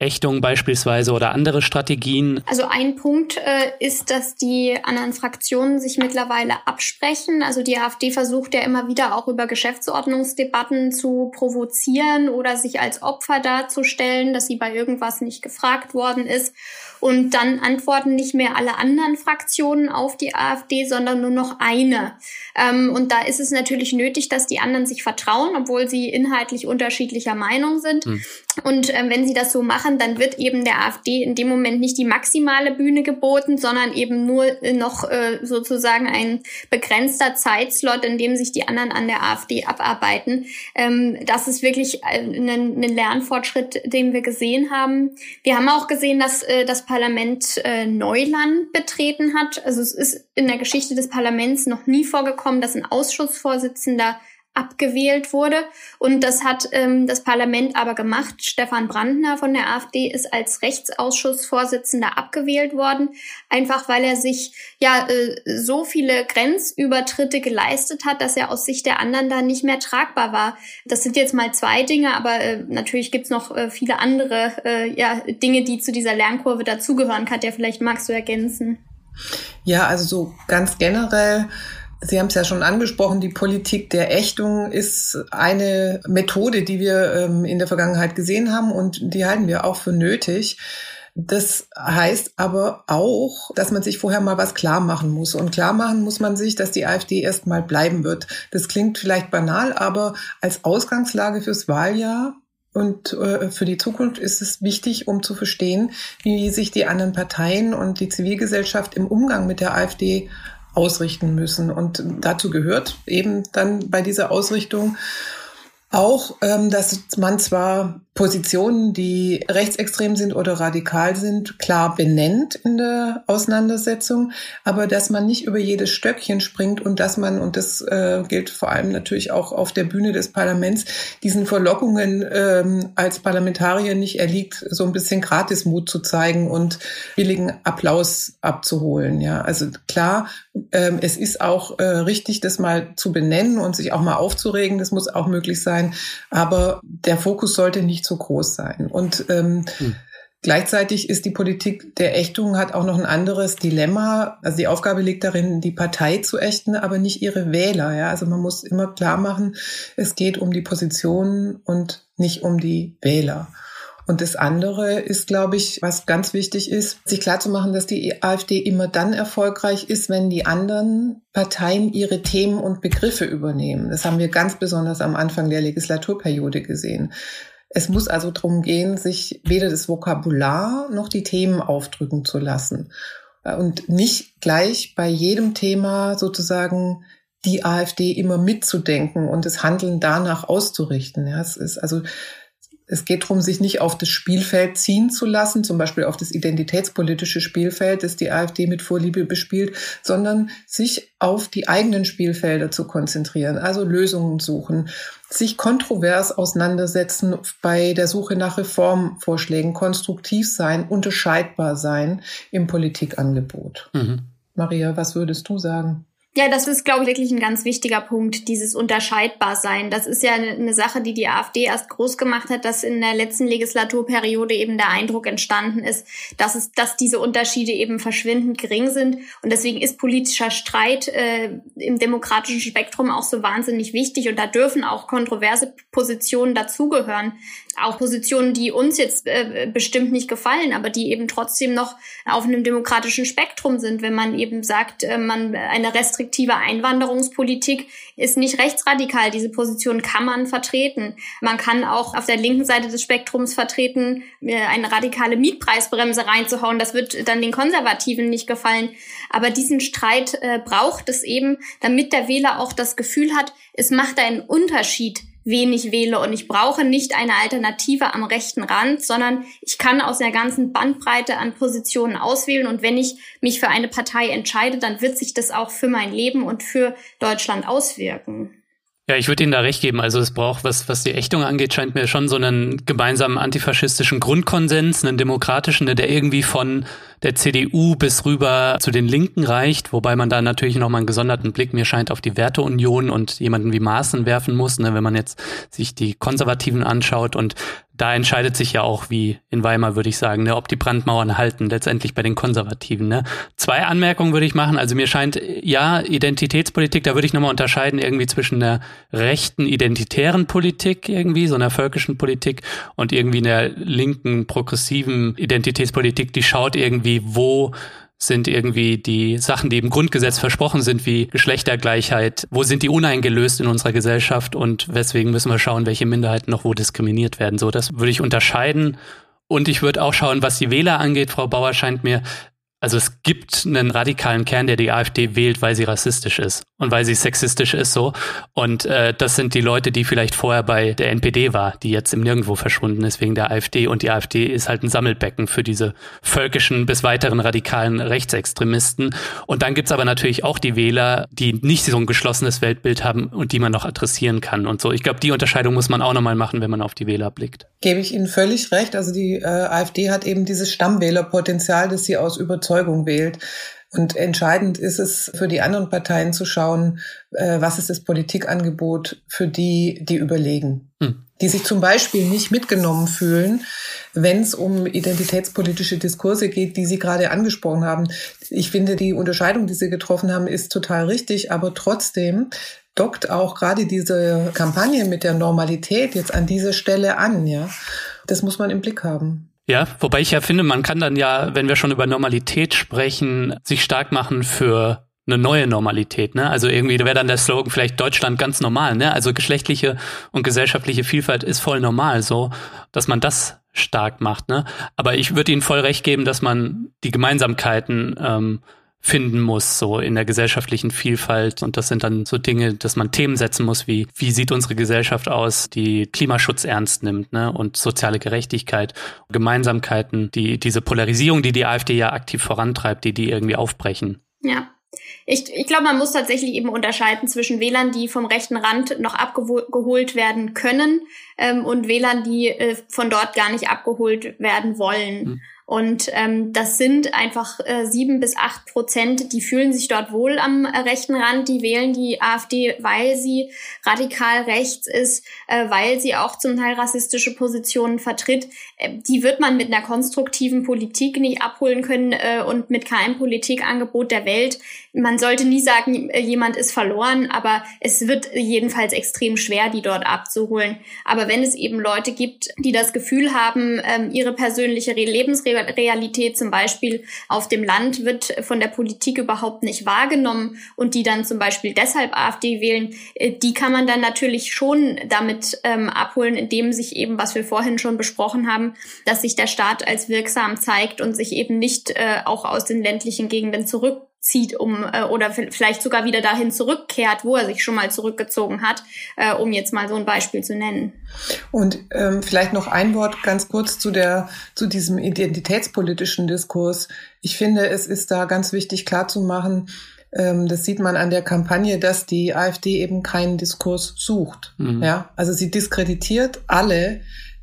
Ächtung beispielsweise oder andere Strategien? Also ein Punkt äh, ist, dass die anderen Fraktionen sich mittlerweile absprechen. Also die AfD versucht ja immer wieder auch über Geschäftsordnungsdebatten zu provozieren oder sich als Opfer darzustellen, dass sie bei irgendwas nicht gefragt worden ist. Und dann antworten nicht mehr alle anderen Fraktionen auf die AfD, sondern nur noch eine. Ähm, und da ist es natürlich nötig, dass die anderen sich vertrauen, obwohl sie inhaltlich unterschiedlicher Meinung sind. Hm. Und ähm, wenn sie das so machen, dann wird eben der AfD in dem Moment nicht die maximale Bühne geboten, sondern eben nur noch äh, sozusagen ein begrenzter Zeitslot, in dem sich die anderen an der AfD abarbeiten. Ähm, das ist wirklich ein, ein Lernfortschritt, den wir gesehen haben. Wir haben auch gesehen, dass äh, das Parlament äh, Neuland betreten hat. Also es ist in der Geschichte des Parlaments noch nie vorgekommen, dass ein Ausschussvorsitzender abgewählt wurde. Und das hat ähm, das Parlament aber gemacht. Stefan Brandner von der AfD ist als Rechtsausschussvorsitzender abgewählt worden, einfach weil er sich ja äh, so viele Grenzübertritte geleistet hat, dass er aus Sicht der anderen da nicht mehr tragbar war. Das sind jetzt mal zwei Dinge, aber äh, natürlich gibt's noch äh, viele andere äh, ja, Dinge, die zu dieser Lernkurve dazugehören. Katja, vielleicht magst du ergänzen. Ja, also so ganz generell Sie haben es ja schon angesprochen, die Politik der Ächtung ist eine Methode, die wir ähm, in der Vergangenheit gesehen haben und die halten wir auch für nötig. Das heißt aber auch, dass man sich vorher mal was klar machen muss. Und klar machen muss man sich, dass die AfD erstmal bleiben wird. Das klingt vielleicht banal, aber als Ausgangslage fürs Wahljahr und äh, für die Zukunft ist es wichtig, um zu verstehen, wie sich die anderen Parteien und die Zivilgesellschaft im Umgang mit der AfD ausrichten müssen. Und dazu gehört eben dann bei dieser Ausrichtung auch, ähm, dass man zwar Positionen, die rechtsextrem sind oder radikal sind, klar benennt in der Auseinandersetzung, aber dass man nicht über jedes Stöckchen springt und dass man, und das äh, gilt vor allem natürlich auch auf der Bühne des Parlaments, diesen Verlockungen ähm, als Parlamentarier nicht erliegt, so ein bisschen Gratismut zu zeigen und billigen Applaus abzuholen. Ja, also klar, ähm, es ist auch äh, richtig, das mal zu benennen und sich auch mal aufzuregen. Das muss auch möglich sein. Aber der Fokus sollte nicht zu groß sein. Und ähm, hm. Gleichzeitig ist die Politik der Ächtung hat auch noch ein anderes Dilemma. Also die Aufgabe liegt darin, die Partei zu ächten, aber nicht ihre Wähler. Ja, also man muss immer klar machen, es geht um die Positionen und nicht um die Wähler. Und das andere ist, glaube ich, was ganz wichtig ist, sich klarzumachen, dass die AfD immer dann erfolgreich ist, wenn die anderen Parteien ihre Themen und Begriffe übernehmen. Das haben wir ganz besonders am Anfang der Legislaturperiode gesehen. Es muss also darum gehen, sich weder das Vokabular noch die Themen aufdrücken zu lassen und nicht gleich bei jedem Thema sozusagen die AfD immer mitzudenken und das Handeln danach auszurichten. Ja, es ist also es geht darum, sich nicht auf das Spielfeld ziehen zu lassen, zum Beispiel auf das identitätspolitische Spielfeld, das die AfD mit Vorliebe bespielt, sondern sich auf die eigenen Spielfelder zu konzentrieren, also Lösungen suchen, sich kontrovers auseinandersetzen bei der Suche nach Reformvorschlägen, konstruktiv sein, unterscheidbar sein im Politikangebot. Mhm. Maria, was würdest du sagen? Ja, das ist, glaube ich, wirklich ein ganz wichtiger Punkt, dieses Unterscheidbarsein. Das ist ja eine Sache, die die AfD erst groß gemacht hat, dass in der letzten Legislaturperiode eben der Eindruck entstanden ist, dass es, dass diese Unterschiede eben verschwindend gering sind. Und deswegen ist politischer Streit äh, im demokratischen Spektrum auch so wahnsinnig wichtig. Und da dürfen auch kontroverse Positionen dazugehören auch Positionen, die uns jetzt äh, bestimmt nicht gefallen, aber die eben trotzdem noch auf einem demokratischen Spektrum sind. Wenn man eben sagt, äh, man eine restriktive Einwanderungspolitik ist nicht rechtsradikal. Diese Position kann man vertreten. Man kann auch auf der linken Seite des Spektrums vertreten, äh, eine radikale Mietpreisbremse reinzuhauen. Das wird dann den Konservativen nicht gefallen. Aber diesen Streit äh, braucht es eben, damit der Wähler auch das Gefühl hat, es macht einen Unterschied, wen ich wähle. Und ich brauche nicht eine Alternative am rechten Rand, sondern ich kann aus der ganzen Bandbreite an Positionen auswählen. Und wenn ich mich für eine Partei entscheide, dann wird sich das auch für mein Leben und für Deutschland auswirken. Ja, ich würde Ihnen da recht geben. Also es braucht, was, was die Ächtung angeht, scheint mir schon so einen gemeinsamen antifaschistischen Grundkonsens, einen demokratischen, der irgendwie von der CDU bis rüber zu den Linken reicht, wobei man da natürlich nochmal einen gesonderten Blick mir scheint auf die Werteunion und jemanden wie Maaßen werfen muss, ne, wenn man jetzt sich die Konservativen anschaut und da entscheidet sich ja auch, wie in Weimar würde ich sagen, ne, ob die Brandmauern halten, letztendlich bei den Konservativen. Ne. Zwei Anmerkungen würde ich machen. Also mir scheint, ja, Identitätspolitik, da würde ich nochmal unterscheiden irgendwie zwischen der rechten identitären Politik irgendwie, so einer völkischen Politik und irgendwie einer linken progressiven Identitätspolitik, die schaut irgendwie, wo sind irgendwie die Sachen, die im Grundgesetz versprochen sind, wie Geschlechtergleichheit, wo sind die uneingelöst in unserer Gesellschaft und weswegen müssen wir schauen, welche Minderheiten noch wo diskriminiert werden. So, das würde ich unterscheiden. Und ich würde auch schauen, was die Wähler angeht. Frau Bauer scheint mir also es gibt einen radikalen Kern, der die AfD wählt, weil sie rassistisch ist und weil sie sexistisch ist so. Und äh, das sind die Leute, die vielleicht vorher bei der NPD war, die jetzt im Nirgendwo verschwunden ist wegen der AfD. Und die AfD ist halt ein Sammelbecken für diese völkischen bis weiteren radikalen Rechtsextremisten. Und dann gibt's aber natürlich auch die Wähler, die nicht so ein geschlossenes Weltbild haben und die man noch adressieren kann und so. Ich glaube, die Unterscheidung muss man auch nochmal machen, wenn man auf die Wähler blickt. Gebe ich Ihnen völlig recht. Also die äh, AfD hat eben dieses Stammwählerpotenzial, das sie aus Überzeugung Überzeugung wählt. Und entscheidend ist es für die anderen Parteien zu schauen, äh, was ist das Politikangebot für die, die überlegen. Hm. Die sich zum Beispiel nicht mitgenommen fühlen, wenn es um identitätspolitische Diskurse geht, die Sie gerade angesprochen haben. Ich finde, die Unterscheidung, die Sie getroffen haben, ist total richtig, aber trotzdem dockt auch gerade diese Kampagne mit der Normalität jetzt an dieser Stelle an, ja. Das muss man im Blick haben. Ja, wobei ich ja finde, man kann dann ja, wenn wir schon über Normalität sprechen, sich stark machen für eine neue Normalität, ne? Also irgendwie wäre dann der Slogan vielleicht Deutschland ganz normal, ne? Also geschlechtliche und gesellschaftliche Vielfalt ist voll normal, so, dass man das stark macht, ne? Aber ich würde Ihnen voll recht geben, dass man die Gemeinsamkeiten ähm, finden muss, so in der gesellschaftlichen Vielfalt. Und das sind dann so Dinge, dass man Themen setzen muss, wie wie sieht unsere Gesellschaft aus, die Klimaschutz ernst nimmt, ne? Und soziale Gerechtigkeit, Gemeinsamkeiten, die diese Polarisierung, die die AfD ja aktiv vorantreibt, die die irgendwie aufbrechen. Ja. Ich, ich glaube, man muss tatsächlich eben unterscheiden zwischen Wählern, die vom rechten Rand noch abgeholt werden können ähm, und Wählern, die äh, von dort gar nicht abgeholt werden wollen. Hm. Und ähm, das sind einfach äh, sieben bis acht Prozent, die fühlen sich dort wohl am äh, rechten Rand, die wählen die AfD, weil sie radikal rechts ist, äh, weil sie auch zum Teil rassistische Positionen vertritt. Äh, die wird man mit einer konstruktiven Politik nicht abholen können äh, und mit keinem Politikangebot der Welt. Man sollte nie sagen, äh, jemand ist verloren, aber es wird jedenfalls extrem schwer, die dort abzuholen. Aber wenn es eben Leute gibt, die das Gefühl haben, äh, ihre persönliche Lebensrealität Realität zum Beispiel auf dem Land wird von der Politik überhaupt nicht wahrgenommen und die dann zum Beispiel deshalb AfD wählen, äh, die kann man dann natürlich schon damit ähm, abholen, indem sich eben, was wir vorhin schon besprochen haben, dass sich der Staat als wirksam zeigt und sich eben nicht äh, auch aus den ländlichen Gegenden zurück zieht, um äh, oder vielleicht sogar wieder dahin zurückkehrt, wo er sich schon mal zurückgezogen hat, äh, um jetzt mal so ein Beispiel zu nennen. Und ähm, vielleicht noch ein Wort ganz kurz zu der zu diesem identitätspolitischen Diskurs. Ich finde, es ist da ganz wichtig klarzumachen, ähm, das sieht man an der Kampagne, dass die AfD eben keinen Diskurs sucht. Mhm. Ja, also sie diskreditiert alle,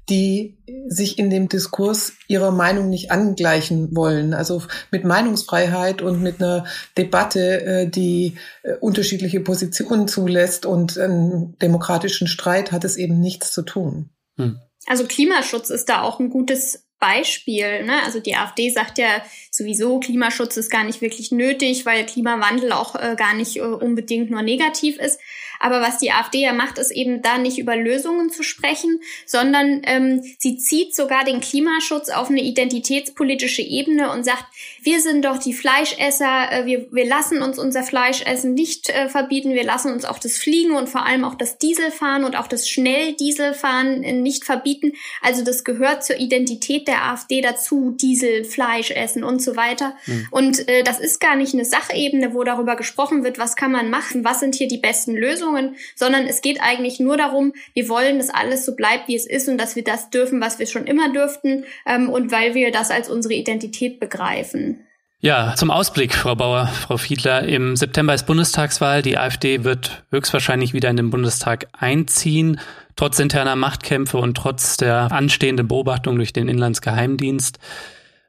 die sich in dem Diskurs ihrer Meinung nicht angleichen wollen. Also mit Meinungsfreiheit und mit einer Debatte, äh, die äh, unterschiedliche Positionen zulässt und einen demokratischen Streit hat es eben nichts zu tun. Hm. Also Klimaschutz ist da auch ein gutes Beispiel. Ne? Also die AfD sagt ja sowieso, Klimaschutz ist gar nicht wirklich nötig, weil Klimawandel auch äh, gar nicht äh, unbedingt nur negativ ist. Aber was die AfD ja macht, ist eben da nicht über Lösungen zu sprechen, sondern ähm, sie zieht sogar den Klimaschutz auf eine identitätspolitische Ebene und sagt, wir sind doch die Fleischesser, äh, wir, wir lassen uns unser Fleischessen nicht äh, verbieten, wir lassen uns auch das Fliegen und vor allem auch das Dieselfahren und auch das Schnelldieselfahren äh, nicht verbieten. Also das gehört zur Identität der AfD dazu, Diesel, Fleisch essen und so weiter. Mhm. Und äh, das ist gar nicht eine Sachebene, wo darüber gesprochen wird, was kann man machen, was sind hier die besten Lösungen sondern es geht eigentlich nur darum, wir wollen, dass alles so bleibt, wie es ist und dass wir das dürfen, was wir schon immer dürften ähm, und weil wir das als unsere Identität begreifen. Ja, zum Ausblick, Frau Bauer, Frau Fiedler. Im September ist Bundestagswahl. Die AfD wird höchstwahrscheinlich wieder in den Bundestag einziehen, trotz interner Machtkämpfe und trotz der anstehenden Beobachtung durch den Inlandsgeheimdienst.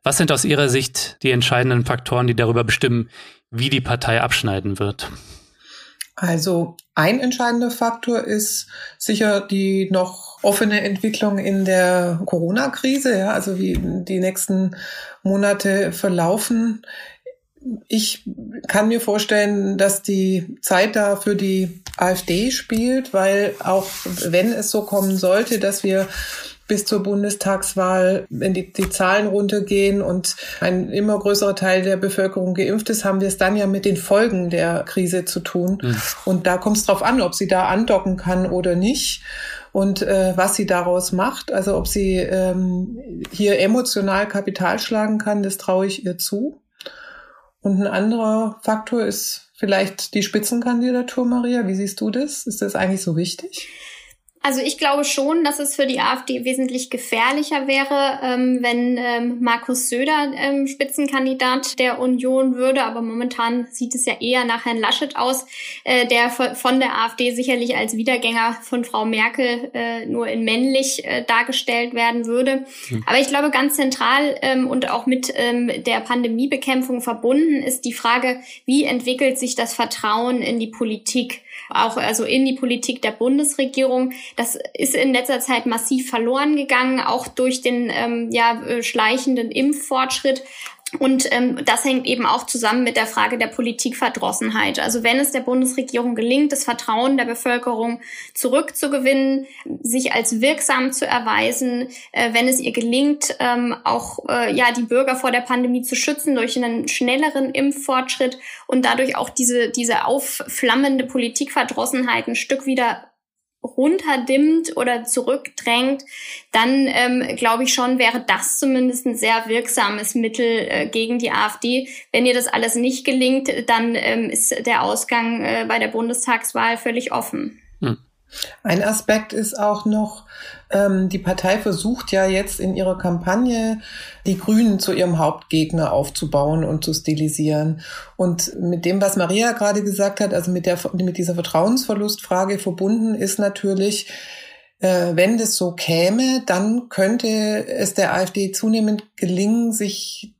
Was sind aus Ihrer Sicht die entscheidenden Faktoren, die darüber bestimmen, wie die Partei abschneiden wird? Also ein entscheidender Faktor ist sicher die noch offene Entwicklung in der Corona-Krise, ja, also wie die nächsten Monate verlaufen. Ich kann mir vorstellen, dass die Zeit da für die AfD spielt, weil auch wenn es so kommen sollte, dass wir bis zur Bundestagswahl, wenn die, die Zahlen runtergehen und ein immer größerer Teil der Bevölkerung geimpft ist, haben wir es dann ja mit den Folgen der Krise zu tun. Mhm. Und da kommt es drauf an, ob sie da andocken kann oder nicht und äh, was sie daraus macht. Also ob sie ähm, hier emotional Kapital schlagen kann, das traue ich ihr zu. Und ein anderer Faktor ist vielleicht die Spitzenkandidatur, Maria. Wie siehst du das? Ist das eigentlich so wichtig? Also ich glaube schon, dass es für die AfD wesentlich gefährlicher wäre, ähm, wenn ähm, Markus Söder ähm, Spitzenkandidat der Union würde. Aber momentan sieht es ja eher nach Herrn Laschet aus, äh, der von der AfD sicherlich als Wiedergänger von Frau Merkel äh, nur in männlich äh, dargestellt werden würde. Mhm. Aber ich glaube, ganz zentral ähm, und auch mit ähm, der Pandemiebekämpfung verbunden ist die Frage, wie entwickelt sich das Vertrauen in die Politik? Auch also in die Politik der Bundesregierung. Das ist in letzter Zeit massiv verloren gegangen, auch durch den ähm, ja, äh, schleichenden Impffortschritt. Und ähm, das hängt eben auch zusammen mit der Frage der Politikverdrossenheit. Also wenn es der Bundesregierung gelingt, das Vertrauen der Bevölkerung zurückzugewinnen, sich als wirksam zu erweisen, äh, wenn es ihr gelingt, ähm, auch äh, ja die Bürger vor der Pandemie zu schützen durch einen schnelleren Impffortschritt und dadurch auch diese diese aufflammende Politikverdrossenheit ein Stück wieder runterdimmt oder zurückdrängt, dann ähm, glaube ich schon, wäre das zumindest ein sehr wirksames Mittel äh, gegen die AfD. Wenn ihr das alles nicht gelingt, dann ähm, ist der Ausgang äh, bei der Bundestagswahl völlig offen. Hm. Ein Aspekt ist auch noch, ähm, die Partei versucht ja jetzt in ihrer Kampagne die Grünen zu ihrem Hauptgegner aufzubauen und zu stilisieren. Und mit dem, was Maria gerade gesagt hat, also mit, der, mit dieser Vertrauensverlustfrage verbunden ist natürlich, äh, wenn das so käme, dann könnte es der AfD zunehmend gelingen, sich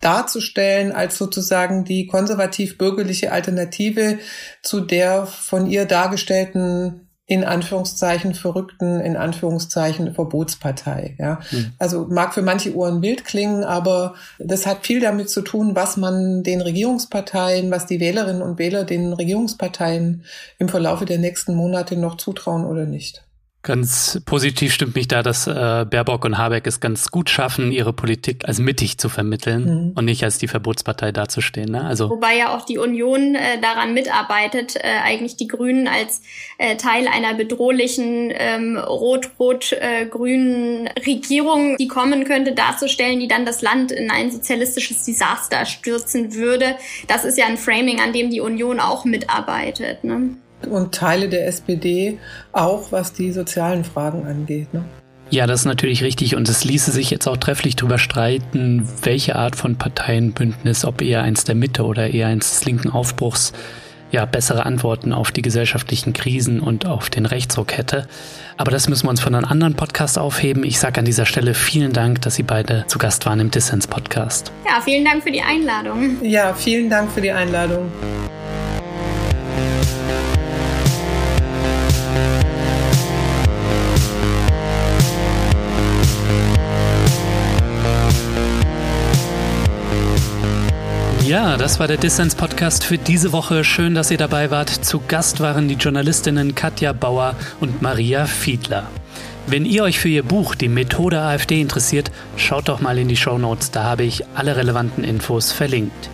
darzustellen als sozusagen die konservativ-bürgerliche Alternative zu der von ihr dargestellten in Anführungszeichen verrückten, in Anführungszeichen Verbotspartei. Ja. Mhm. Also mag für manche Ohren wild klingen, aber das hat viel damit zu tun, was man den Regierungsparteien, was die Wählerinnen und Wähler den Regierungsparteien im Verlaufe der nächsten Monate noch zutrauen oder nicht. Ganz positiv stimmt mich da, dass äh, Baerbock und Habeck es ganz gut schaffen, ihre Politik als mittig zu vermitteln mhm. und nicht als die Verbotspartei dazustehen. Ne? Also Wobei ja auch die Union äh, daran mitarbeitet, äh, eigentlich die Grünen als äh, Teil einer bedrohlichen ähm, rot-rot-grünen Regierung, die kommen könnte, darzustellen, die dann das Land in ein sozialistisches Desaster stürzen würde. Das ist ja ein Framing, an dem die Union auch mitarbeitet. Ne? Und Teile der SPD auch, was die sozialen Fragen angeht. Ne? Ja, das ist natürlich richtig und es ließe sich jetzt auch trefflich darüber streiten, welche Art von Parteienbündnis, ob eher eins der Mitte oder eher eins des linken Aufbruchs, ja, bessere Antworten auf die gesellschaftlichen Krisen und auf den Rechtsruck hätte. Aber das müssen wir uns von einem anderen Podcast aufheben. Ich sage an dieser Stelle vielen Dank, dass Sie beide zu Gast waren im Dissens-Podcast. Ja, vielen Dank für die Einladung. Ja, vielen Dank für die Einladung. Ja, das war der Dissens Podcast für diese Woche. Schön, dass ihr dabei wart. Zu Gast waren die Journalistinnen Katja Bauer und Maria Fiedler. Wenn ihr euch für ihr Buch Die Methode AfD interessiert, schaut doch mal in die Show Notes, da habe ich alle relevanten Infos verlinkt.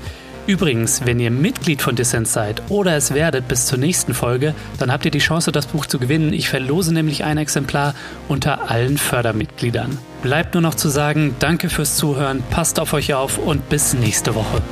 Übrigens, wenn ihr Mitglied von Dissens seid oder es werdet bis zur nächsten Folge, dann habt ihr die Chance, das Buch zu gewinnen. Ich verlose nämlich ein Exemplar unter allen Fördermitgliedern. Bleibt nur noch zu sagen, danke fürs Zuhören, passt auf euch auf und bis nächste Woche.